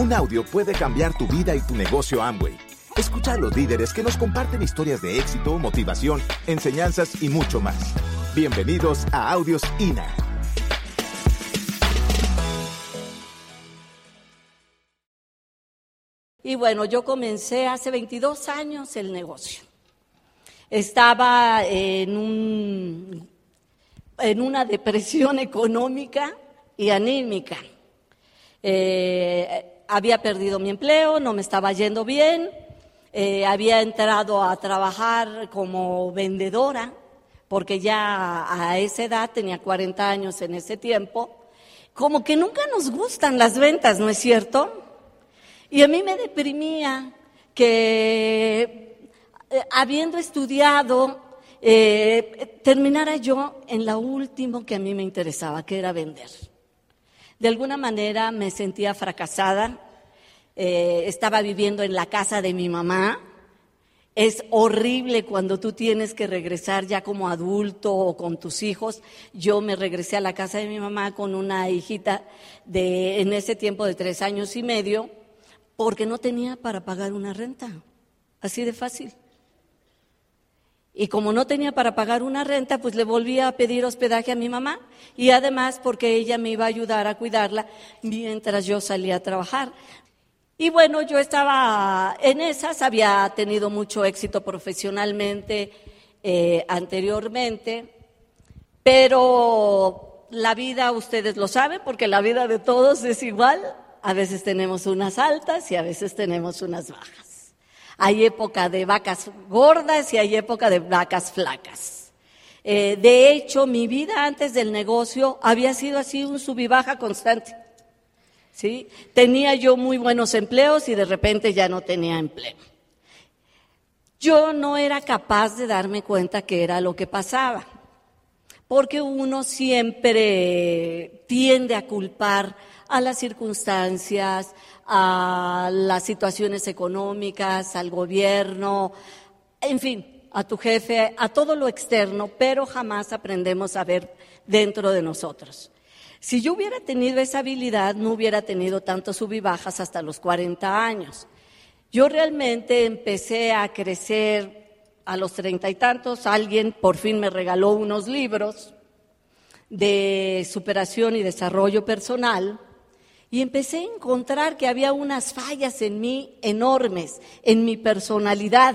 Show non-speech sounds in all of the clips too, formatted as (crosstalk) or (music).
Un audio puede cambiar tu vida y tu negocio Amway. Escucha a los líderes que nos comparten historias de éxito, motivación, enseñanzas y mucho más. Bienvenidos a Audios INA. Y bueno, yo comencé hace 22 años el negocio. Estaba en, un, en una depresión (laughs) económica y anímica. Eh, había perdido mi empleo, no me estaba yendo bien, eh, había entrado a trabajar como vendedora, porque ya a esa edad, tenía 40 años en ese tiempo, como que nunca nos gustan las ventas, ¿no es cierto? Y a mí me deprimía que eh, habiendo estudiado, eh, terminara yo en la última que a mí me interesaba, que era vender. De alguna manera me sentía fracasada, eh, estaba viviendo en la casa de mi mamá. Es horrible cuando tú tienes que regresar ya como adulto o con tus hijos. Yo me regresé a la casa de mi mamá con una hijita de en ese tiempo de tres años y medio porque no tenía para pagar una renta. Así de fácil. Y como no tenía para pagar una renta, pues le volví a pedir hospedaje a mi mamá y además porque ella me iba a ayudar a cuidarla mientras yo salía a trabajar. Y bueno, yo estaba en esas, había tenido mucho éxito profesionalmente eh, anteriormente, pero la vida, ustedes lo saben, porque la vida de todos es igual, a veces tenemos unas altas y a veces tenemos unas bajas. Hay época de vacas gordas y hay época de vacas flacas. Eh, de hecho, mi vida antes del negocio había sido así un sub y baja constante. ¿sí? Tenía yo muy buenos empleos y de repente ya no tenía empleo. Yo no era capaz de darme cuenta que era lo que pasaba, porque uno siempre tiende a culpar a las circunstancias, a las situaciones económicas, al gobierno, en fin, a tu jefe, a todo lo externo, pero jamás aprendemos a ver dentro de nosotros. Si yo hubiera tenido esa habilidad, no hubiera tenido tantos sub y bajas hasta los 40 años. Yo realmente empecé a crecer a los treinta y tantos. Alguien por fin me regaló unos libros de superación y desarrollo personal y empecé a encontrar que había unas fallas en mí enormes, en mi personalidad.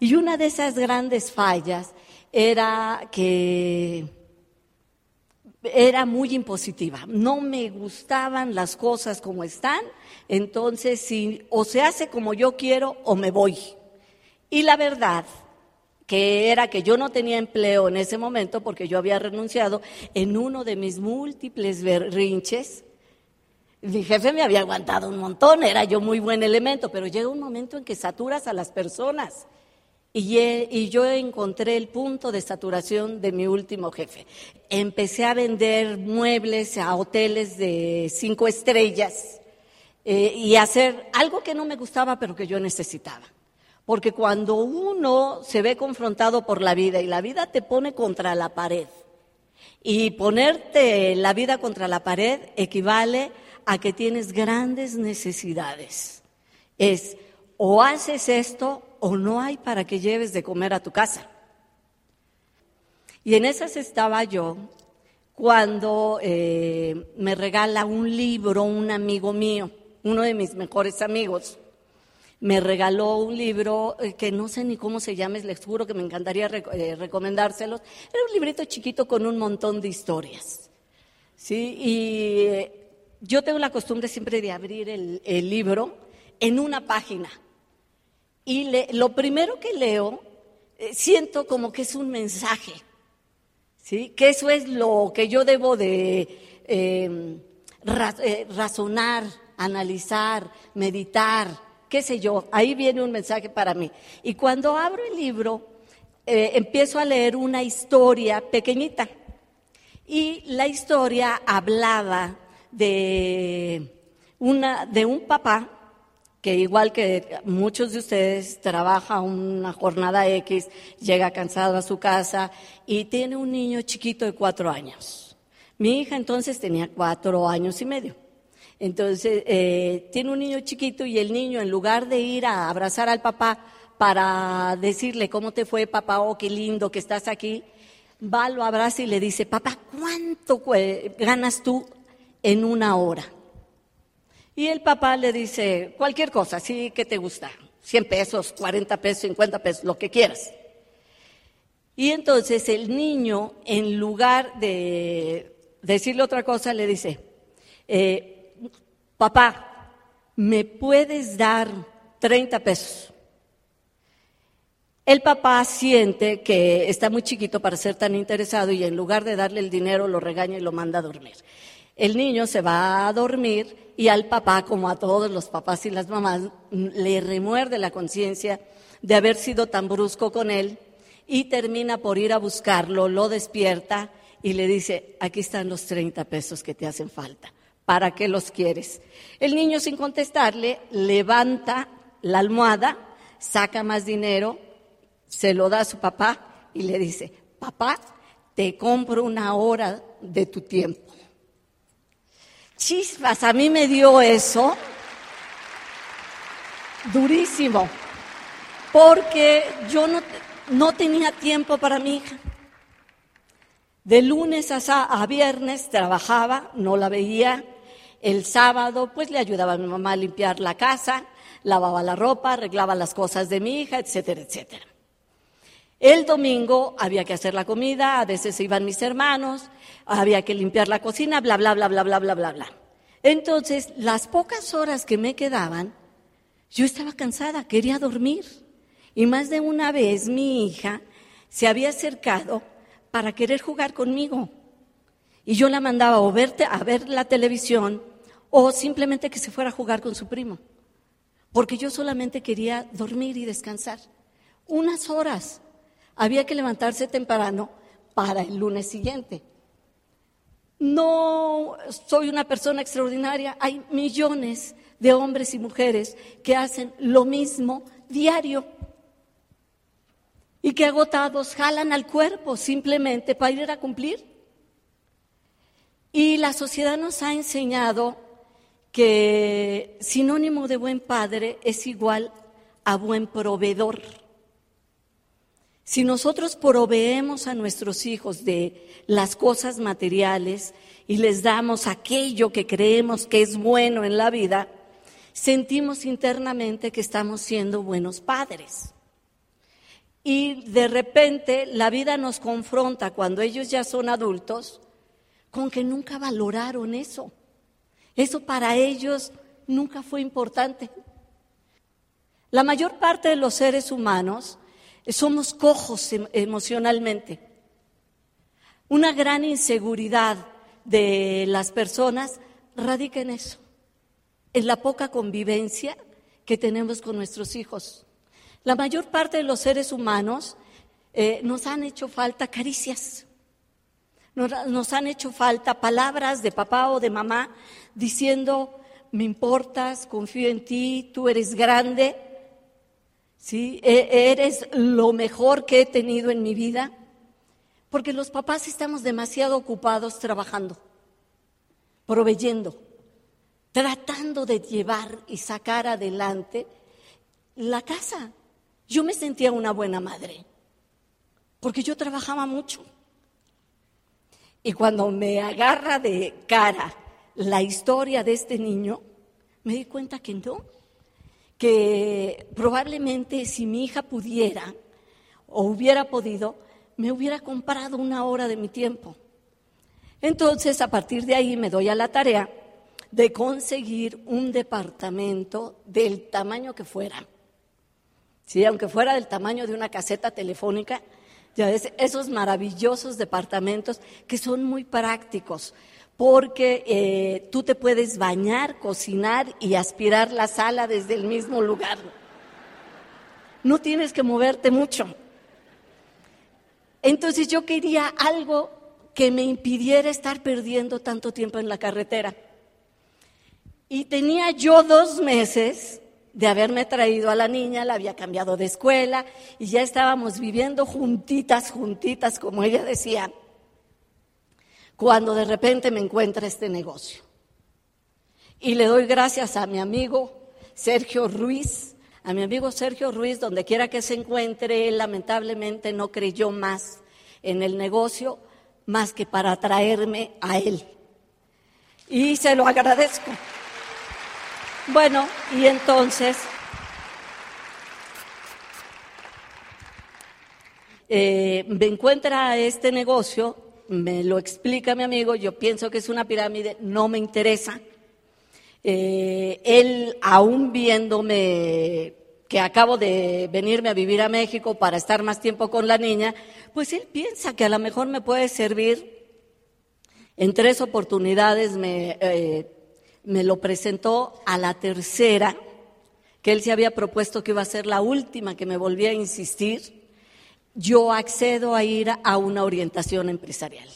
Y una de esas grandes fallas era que era muy impositiva. No me gustaban las cosas como están, entonces o se hace como yo quiero o me voy. Y la verdad que era que yo no tenía empleo en ese momento porque yo había renunciado en uno de mis múltiples berrinches mi jefe me había aguantado un montón, era yo muy buen elemento, pero llega un momento en que saturas a las personas. Y, y, yo encontré el punto de saturación de mi último jefe. Empecé a vender muebles a hoteles de cinco estrellas eh, y hacer algo que no me gustaba, pero que yo necesitaba. Porque cuando uno se ve confrontado por la vida y la vida te pone contra la pared, y ponerte la vida contra la pared equivale a que tienes grandes necesidades. Es o haces esto o no hay para que lleves de comer a tu casa. Y en esas estaba yo cuando eh, me regala un libro un amigo mío, uno de mis mejores amigos. Me regaló un libro eh, que no sé ni cómo se llama, les juro que me encantaría eh, recomendárselos. Era un librito chiquito con un montón de historias. ¿sí? Y yo tengo la costumbre siempre de abrir el, libro en una página. Y lo primero que leo, eh, siento como que es un mensaje. ¿sí? Que eso es lo que yo debo de em, eh, razonar, analizar, meditar, qué sé yo. Ahí viene un mensaje para mí. Y cuando abro el libro, eh, empiezo a leer una historia pequeñita. Y la historia hablaba de, una, de un papá que igual que muchos de ustedes trabaja una jornada X, llega cansado a su casa y tiene un niño chiquito de cuatro años. Mi hija entonces tenía cuatro años y medio. Entonces, eh, tiene un niño chiquito y el niño, en lugar de ir a abrazar al papá para decirle cómo te fue, papá, oh, qué lindo que estás aquí, va, lo abraza y le dice, papá, ¿cuánto ganas tú en una hora? Y el papá le dice, cualquier cosa, sí, ¿qué te gusta? 100 pesos, 40 pesos, 50 pesos, lo que quieras. Y entonces el niño, en lugar de decirle otra cosa, le dice, eh, papá, ¿me puedes dar 30 pesos? El papá siente que está muy chiquito para ser tan interesado y en lugar de darle el dinero lo regaña y lo manda a dormir. El niño se va a dormir y al papá, como a todos los papás y las mamás, le remuerde la conciencia de haber sido tan brusco con él y termina por ir a buscarlo, lo despierta y le dice, aquí están los 30 pesos que te hacen falta, ¿para qué los quieres? El niño sin contestarle levanta la almohada, saca más dinero, se lo da a su papá y le dice, papá, te compro una hora de tu tiempo. Chispas, a mí me dio eso durísimo, porque yo no, no tenía tiempo para mi hija. De lunes a, viernes trabajaba, no la veía. El sábado pues le ayudaba a mi mamá a limpiar la casa, lavaba la ropa, arreglaba las cosas de mi hija, etcétera, etcétera. El domingo había que hacer la comida, a veces iban mis hermanos, había que limpiar la cocina, bla, bla, bla, bla, bla, bla, bla, bla. Entonces, las pocas horas que me quedaban, yo estaba cansada, quería dormir. Y más de una vez mi hija se había acercado para querer jugar conmigo. Y yo la mandaba o verte, a ver la televisión o simplemente que se fuera a jugar con su primo. Porque yo solamente quería dormir y descansar. Unas horas. Había que levantarse temprano para el lunes siguiente. No soy una persona extraordinaria. Hay millones de hombres y mujeres que hacen lo mismo diario y que agotados jalan al cuerpo simplemente para ir a cumplir. Y la sociedad nos ha enseñado que sinónimo de buen padre es igual a buen proveedor. Si nosotros proveemos a nuestros hijos de las cosas materiales y les damos aquello que creemos que es bueno en la vida, sentimos internamente que estamos siendo buenos padres. Y de repente la vida nos confronta cuando ellos ya son adultos con que nunca valoraron eso. Eso para ellos nunca fue importante. La mayor parte de los seres humanos somos cojos em, emocionalmente. Una gran inseguridad de las personas radica en eso, en la poca convivencia que tenemos con nuestros hijos. La mayor parte de los seres humanos eh, nos han hecho falta caricias, nos, han hecho falta palabras de papá o de mamá diciendo, me importas, confío en ti, tú eres grande, ¿sí? E, eres lo mejor que he tenido en mi vida. Porque los papás estamos demasiado ocupados trabajando, proveyendo, tratando de llevar y sacar adelante la casa. Yo me sentía una buena madre, porque yo trabajaba mucho. Y cuando me agarra de cara la historia de este niño, me di cuenta que no, que probablemente si mi hija pudiera o hubiera podido, me hubiera comprado una hora de mi tiempo. Entonces, a partir de ahí me doy a la tarea de conseguir un departamento del tamaño que fuera ¿sí? aunque fuera del tamaño de una caseta telefónica, ya ves, esos maravillosos departamentos que son muy prácticos, porque eh, tú te puedes bañar, cocinar y aspirar la sala desde el mismo lugar. No tienes que moverte mucho. Entonces yo quería algo que me impidiera estar perdiendo tanto tiempo en la carretera. Y tenía yo dos meses de haberme traído a la niña, la había cambiado de escuela y ya estábamos viviendo juntitas, juntitas, como ella decía, cuando de repente me encuentra este negocio. Y le doy gracias a mi amigo Sergio Ruiz, a mi amigo Sergio Ruiz, donde quiera que se encuentre, él lamentablemente no creyó más en el negocio más que para traerme a él. Y se lo agradezco. Bueno, y entonces eh, me encuentra este negocio, me lo explica mi amigo, yo pienso que es una pirámide, no me interesa. Eh, él, aún viéndome que acabo de venirme a vivir a México para estar más tiempo con la niña, pues él piensa que a lo mejor me puede servir. En tres oportunidades me, eh, me lo presentó a la tercera, que él se había propuesto que iba a ser la última que me volvía a insistir. Yo accedo a ir a una orientación empresarial,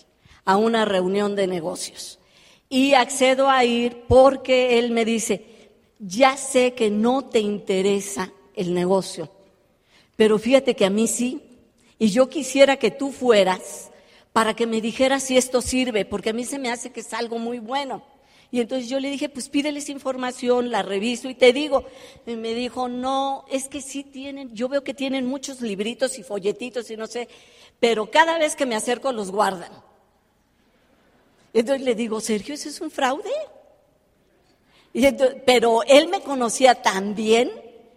a una reunión de negocios y accedo a ir porque él me dice, ya sé que no te interesa el negocio, pero fíjate que a mí sí, y yo quisiera que tú fueras para que me dijeras si esto sirve, porque a mí se me hace que es algo muy bueno. Y entonces yo le dije, pues pídeles información, la reviso y te digo. Y me dijo, no, es que sí tienen, yo veo que tienen muchos libritos y folletitos y no sé, pero cada vez que me acerco los guardan. Entonces le digo, Sergio, ¿eso es un fraude? pero él me conocía tan bien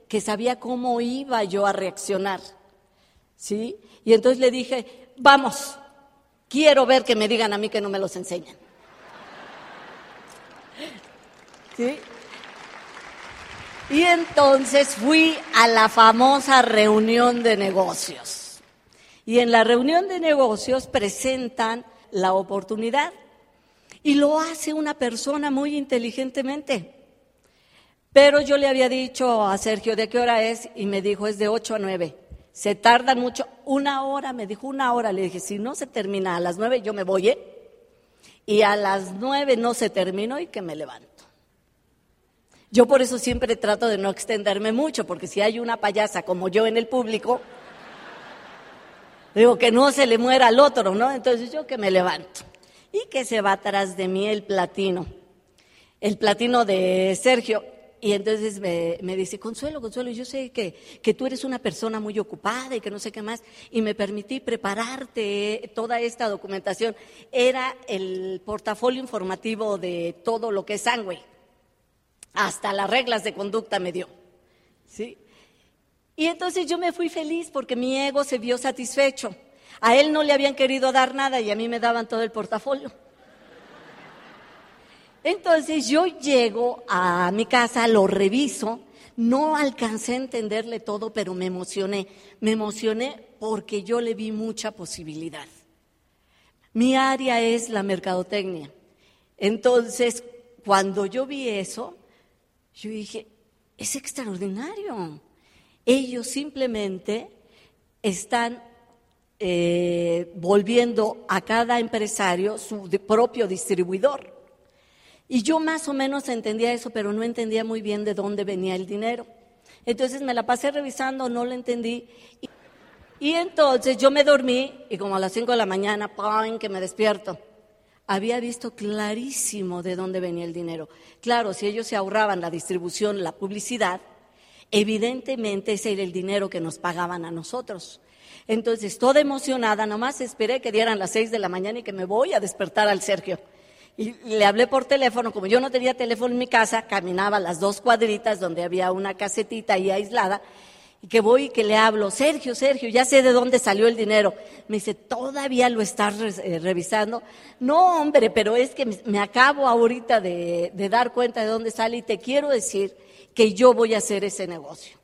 que sabía cómo iba yo a reaccionar. ¿Sí? Y entonces le dije, vamos, quiero ver que me digan a mí que no me los enseñan. Y entonces fui a la famosa reunión de negocios. Y en la reunión de negocios presentan la oportunidad y lo hace una persona muy inteligentemente. Pero yo le había dicho a Sergio de qué hora es y me dijo es de 8 a 9. Se tardan mucho, una hora, me dijo una hora. Le dije, si no se termina a las 9 yo me voy, ¿eh? Y a las 9 no se terminó y que me levanto. Yo por eso siempre trato de no extenderme mucho, porque si hay una payasa como yo en el público, digo que no se le muera al otro, ¿no? Entonces yo que me levanto y que se va atrás de mí el platino, el platino de Sergio. Y entonces me, dice, Consuelo, Consuelo, yo sé que, que, tú eres una persona muy ocupada y que no sé qué más, y me permití prepararte toda esta documentación. Era el portafolio informativo de todo lo que es sangre. Hasta las reglas de conducta me dio. ¿Sí? Y entonces yo me fui feliz porque mi ego se vio satisfecho. A él no le habían querido dar nada y a mí me daban todo el portafolio. Entonces yo llego a mi casa, lo reviso, no alcancé a entenderle todo, pero me emocioné. Me emocioné porque yo le vi mucha posibilidad. Mi área es la mercadotecnia. Entonces, cuando yo vi eso, yo dije, es extraordinario. Ellos simplemente están eh, volviendo a cada empresario su propio distribuidor. Y yo más o menos entendía eso, pero no entendía muy bien de dónde venía el dinero. Entonces me la pasé revisando, no lo entendí. Y, entonces yo me dormí y como a las 5 de la mañana, ¡pam!, que me despierto. Había visto clarísimo de dónde venía el dinero. Claro, si ellos se ahorraban la distribución, la publicidad, evidentemente ese era el dinero que nos pagaban a nosotros. Entonces, toda emocionada, nomás esperé que dieran las seis de la mañana y que me voy a despertar al Sergio. Y le hablé por teléfono, como yo no tenía teléfono en mi casa, caminaba las dos cuadritas donde había una casetita ahí aislada, y que voy y que le hablo, Sergio, Sergio, ya sé de dónde salió el dinero. Me dice, ¿todavía lo estás eh, revisando? No, hombre, pero es que me acabo ahorita de dar cuenta de dónde sale y te quiero decir que yo voy a hacer ese negocio.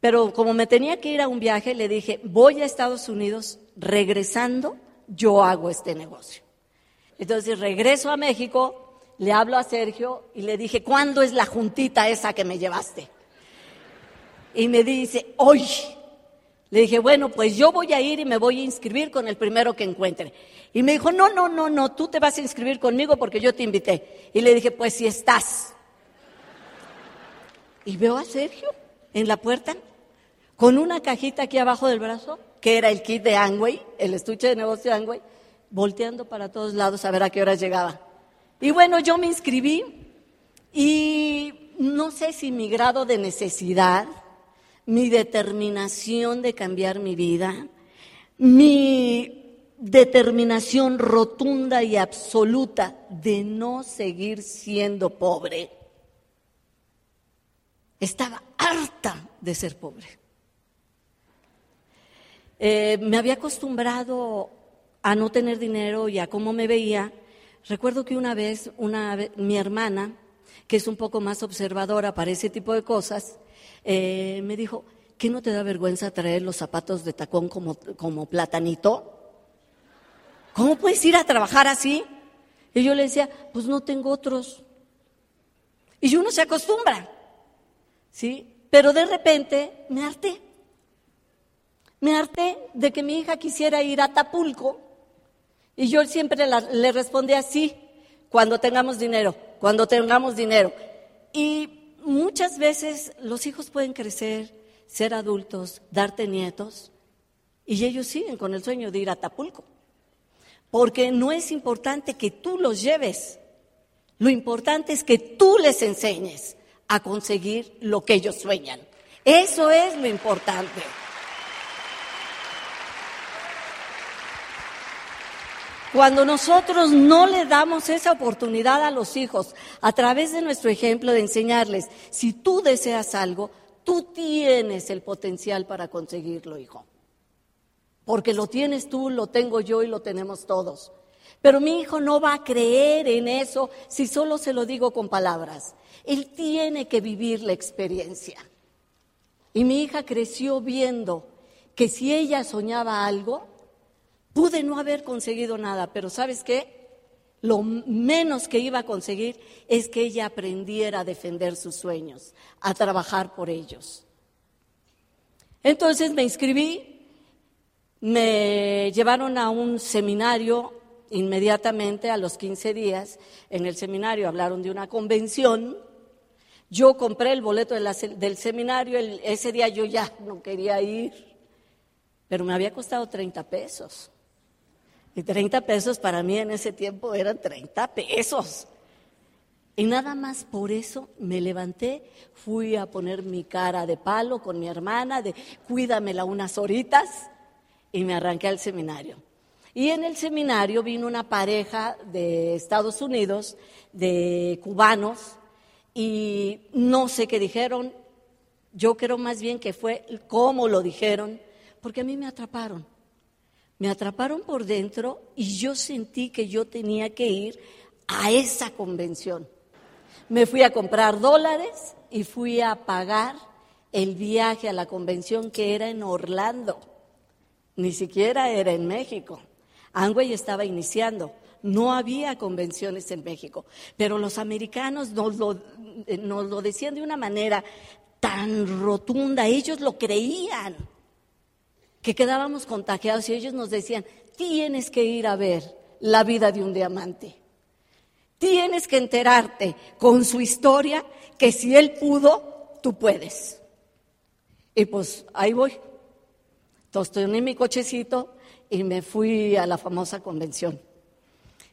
Pero como me tenía que ir a un viaje, le dije, voy a Estados Unidos, regresando, yo hago este negocio. Entonces regreso a México, le hablo a Sergio y le dije, ¿cuándo es la juntita esa que me llevaste? Y me dice, hoy. Le dije, bueno, pues yo voy a ir y me voy a inscribir con el primero que encuentre. Y me dijo, no, no, no, no, tú te vas a inscribir conmigo porque yo te invité. Y le dije, pues si estás. Y veo a Sergio en la puerta con una cajita aquí abajo del brazo, que era el kit de Angway, el estuche de negocio de Angway, volteando para todos lados a ver a qué horas llegaba. Y bueno, yo me inscribí Y no sé si mi grado de necesidad, mi determinación de cambiar mi vida, mi determinación rotunda y absoluta de no seguir siendo pobre. Estaba harta de ser pobre. Eh, me había acostumbrado a no tener dinero y a cómo me veía. Recuerdo que una vez, una, mi hermana, que es un poco más observadora para ese tipo de cosas, eh, me dijo, ¿qué no te da vergüenza traer los zapatos de tacón como, como platanito? ¿Cómo puedes ir a trabajar así? Y yo le decía, pues no tengo otros. Y uno se acostumbra, ¿sí? Pero de repente me harté. Me harté de que mi hija quisiera ir a Tapulco y yo siempre le respondía así, cuando tengamos dinero, cuando tengamos dinero. Y muchas veces los hijos pueden crecer, ser adultos, darte nietos, y ellos siguen con el sueño de ir a Tapulco. Porque no es importante que tú los lleves, lo importante es que tú les enseñes a conseguir lo que ellos sueñan. Eso es lo importante. Cuando nosotros no le damos esa oportunidad a los hijos a través de nuestro ejemplo de enseñarles, si tú deseas algo, tú tienes el potencial para conseguirlo, hijo. Porque lo tienes tú, lo tengo yo y lo tenemos todos. Pero mi hijo no va a creer en eso si solo se lo digo con palabras. Él tiene que vivir la experiencia. Y mi hija creció viendo que si ella soñaba algo, Pude no haber conseguido nada, pero ¿sabes qué? Lo menos que iba a conseguir es que ella aprendiera a defender sus sueños, a trabajar por ellos. Entonces me inscribí, me llevaron a un seminario inmediatamente a los 15 días. En el seminario hablaron de una convención. Yo compré el boleto del seminario, ese día yo ya no quería ir, pero me había costado 30 pesos. Y 30 pesos para mí en ese tiempo eran 30 pesos. Y nada más por eso me levanté, fui a poner mi cara de palo con mi hermana, de cuídamela unas horitas, y me arranqué al seminario. Y en el seminario vino una pareja de Estados Unidos, de cubanos, y no sé qué dijeron, yo creo más bien que fue cómo lo dijeron, porque a mí me atraparon. Me atraparon por dentro y yo sentí que yo tenía que ir a esa convención. Me fui a comprar dólares y fui a pagar el viaje a la convención que era en Orlando. Ni siquiera era en México. Angway estaba iniciando. No había convenciones en México. Pero los americanos nos lo, eh, nos lo decían de una manera tan rotunda. Ellos lo creían que quedábamos contagiados y ellos nos decían, tienes que ir a ver la vida de un diamante. Tienes que enterarte con su historia que si él pudo, tú puedes. Y pues ahí voy. En mi cochecito y me fui a la famosa convención.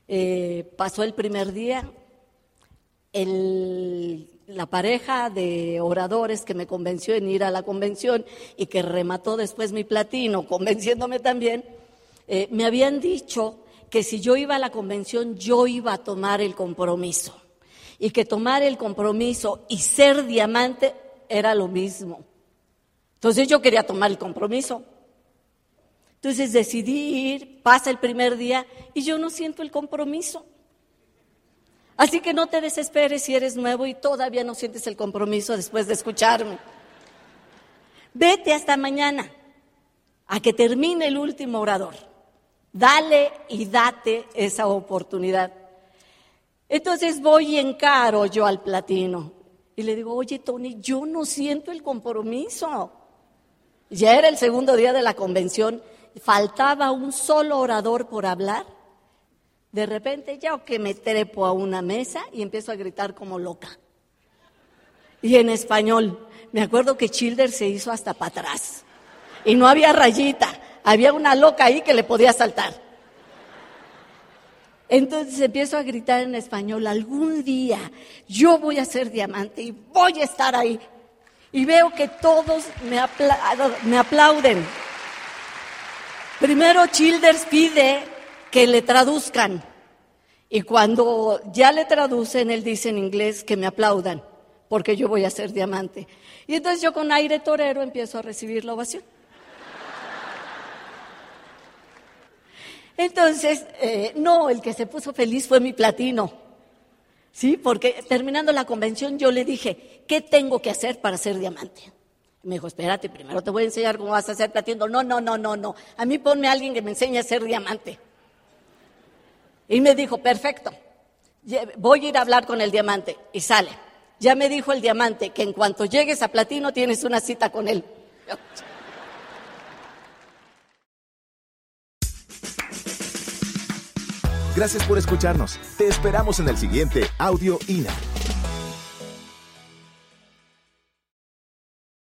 Eh, pasó el primer día, el la pareja de oradores que me convenció en ir a la convención y que remató después mi platino, (laughs) convenciéndome también, eh, me habían dicho que si yo iba a la convención yo iba a tomar el compromiso y que tomar el compromiso y ser diamante era lo mismo. Entonces yo quería tomar el compromiso. Entonces decidí ir, pasa el primer día y yo no siento el compromiso. Así que no te desesperes si eres nuevo y todavía no sientes el compromiso después de escucharme. Vete hasta mañana a que termine el último orador. Dale y date esa oportunidad. Entonces voy y encaro yo al platino y le digo, oye Tony, yo no siento el compromiso. Ya era el segundo día de la convención, faltaba un solo orador por hablar de repente yo que me trepo a una mesa y empiezo a gritar como loca. Y en español, me acuerdo que Childer se hizo hasta para atrás. Y no había rayita, había una loca ahí que le podía saltar. Entonces empiezo a gritar en español, algún día yo voy a ser diamante y voy a estar ahí. Y veo que todos me, me aplauden. Primero Childers pide que le traduzcan. Y cuando ya le traducen, él dice en inglés que me aplaudan, porque yo voy a ser diamante. Y entonces yo con aire torero empiezo a recibir la ovación. Entonces, eh, no, el que se puso feliz fue mi platino. Sí, porque terminando la convención yo le dije, ¿qué tengo que hacer para ser diamante? Me dijo, espérate, primero te voy a enseñar cómo vas a ser platino. No, no, no, no, no. A mí ponme a alguien que me enseñe a ser diamante. Y me dijo, perfecto, voy a ir a hablar con el diamante. Y sale. Ya me dijo el diamante que en cuanto llegues a platino tienes una cita con él. Gracias por escucharnos. Te esperamos en el siguiente Audio INA.